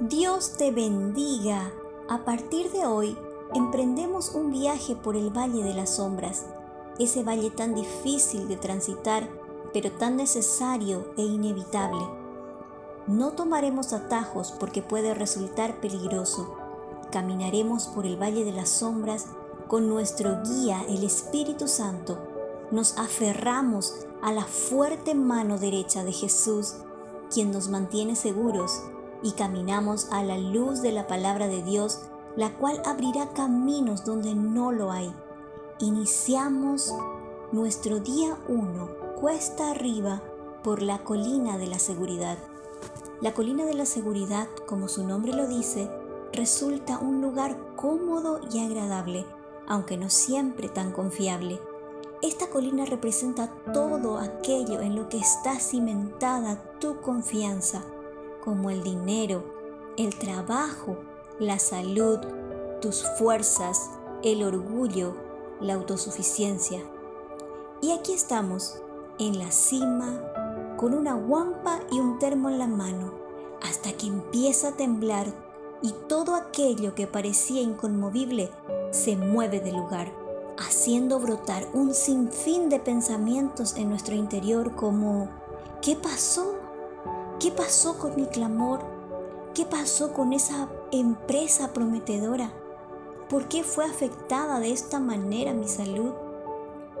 Dios te bendiga. A partir de hoy, emprendemos un viaje por el Valle de las Sombras, ese valle tan difícil de transitar, pero tan necesario e inevitable. No tomaremos atajos porque puede resultar peligroso. Caminaremos por el Valle de las Sombras con nuestro guía, el Espíritu Santo. Nos aferramos a la fuerte mano derecha de Jesús, quien nos mantiene seguros y caminamos a la luz de la palabra de Dios, la cual abrirá caminos donde no lo hay. Iniciamos nuestro día 1 cuesta arriba por la colina de la seguridad. La colina de la seguridad, como su nombre lo dice, resulta un lugar cómodo y agradable, aunque no siempre tan confiable. Esta colina representa todo aquello en lo que está cimentada tu confianza, como el dinero, el trabajo, la salud, tus fuerzas, el orgullo, la autosuficiencia. Y aquí estamos, en la cima, con una guampa y un termo en la mano, hasta que empieza a temblar y todo aquello que parecía inconmovible se mueve de lugar, haciendo brotar un sinfín de pensamientos en nuestro interior como ¿qué pasó? ¿Qué pasó con mi clamor? ¿Qué pasó con esa empresa prometedora? ¿Por qué fue afectada de esta manera mi salud?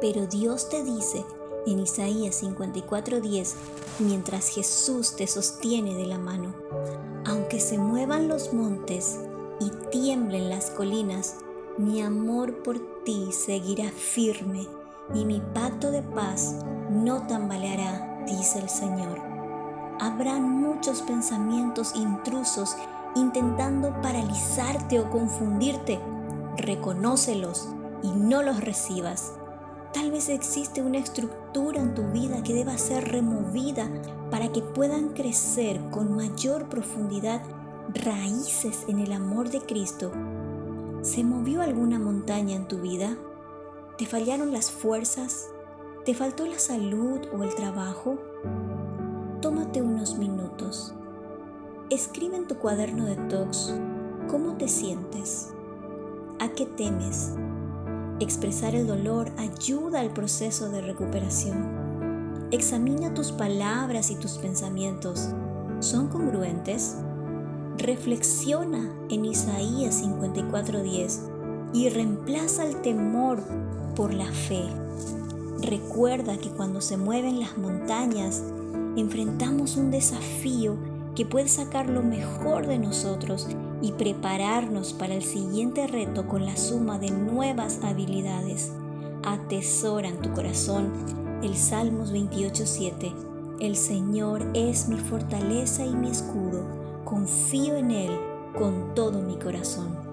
Pero Dios te dice en Isaías 54:10, mientras Jesús te sostiene de la mano, aunque se muevan los montes y tiemblen las colinas, mi amor por ti seguirá firme y mi pacto de paz no tambaleará, dice el Señor habrán muchos pensamientos intrusos intentando paralizarte o confundirte. Reconócelos y no los recibas. Tal vez existe una estructura en tu vida que deba ser removida para que puedan crecer con mayor profundidad raíces en el amor de Cristo. ¿Se movió alguna montaña en tu vida? ¿Te fallaron las fuerzas? ¿Te faltó la salud o el trabajo? Tómate unos minutos. Escribe en tu cuaderno de tox cómo te sientes, a qué temes. Expresar el dolor ayuda al proceso de recuperación. Examina tus palabras y tus pensamientos. ¿Son congruentes? Reflexiona en Isaías 54:10 y reemplaza el temor por la fe. Recuerda que cuando se mueven las montañas, enfrentamos un desafío que puede sacar lo mejor de nosotros y prepararnos para el siguiente reto con la suma de nuevas habilidades. Atesora en tu corazón el Salmos 28.7. El Señor es mi fortaleza y mi escudo. Confío en Él con todo mi corazón.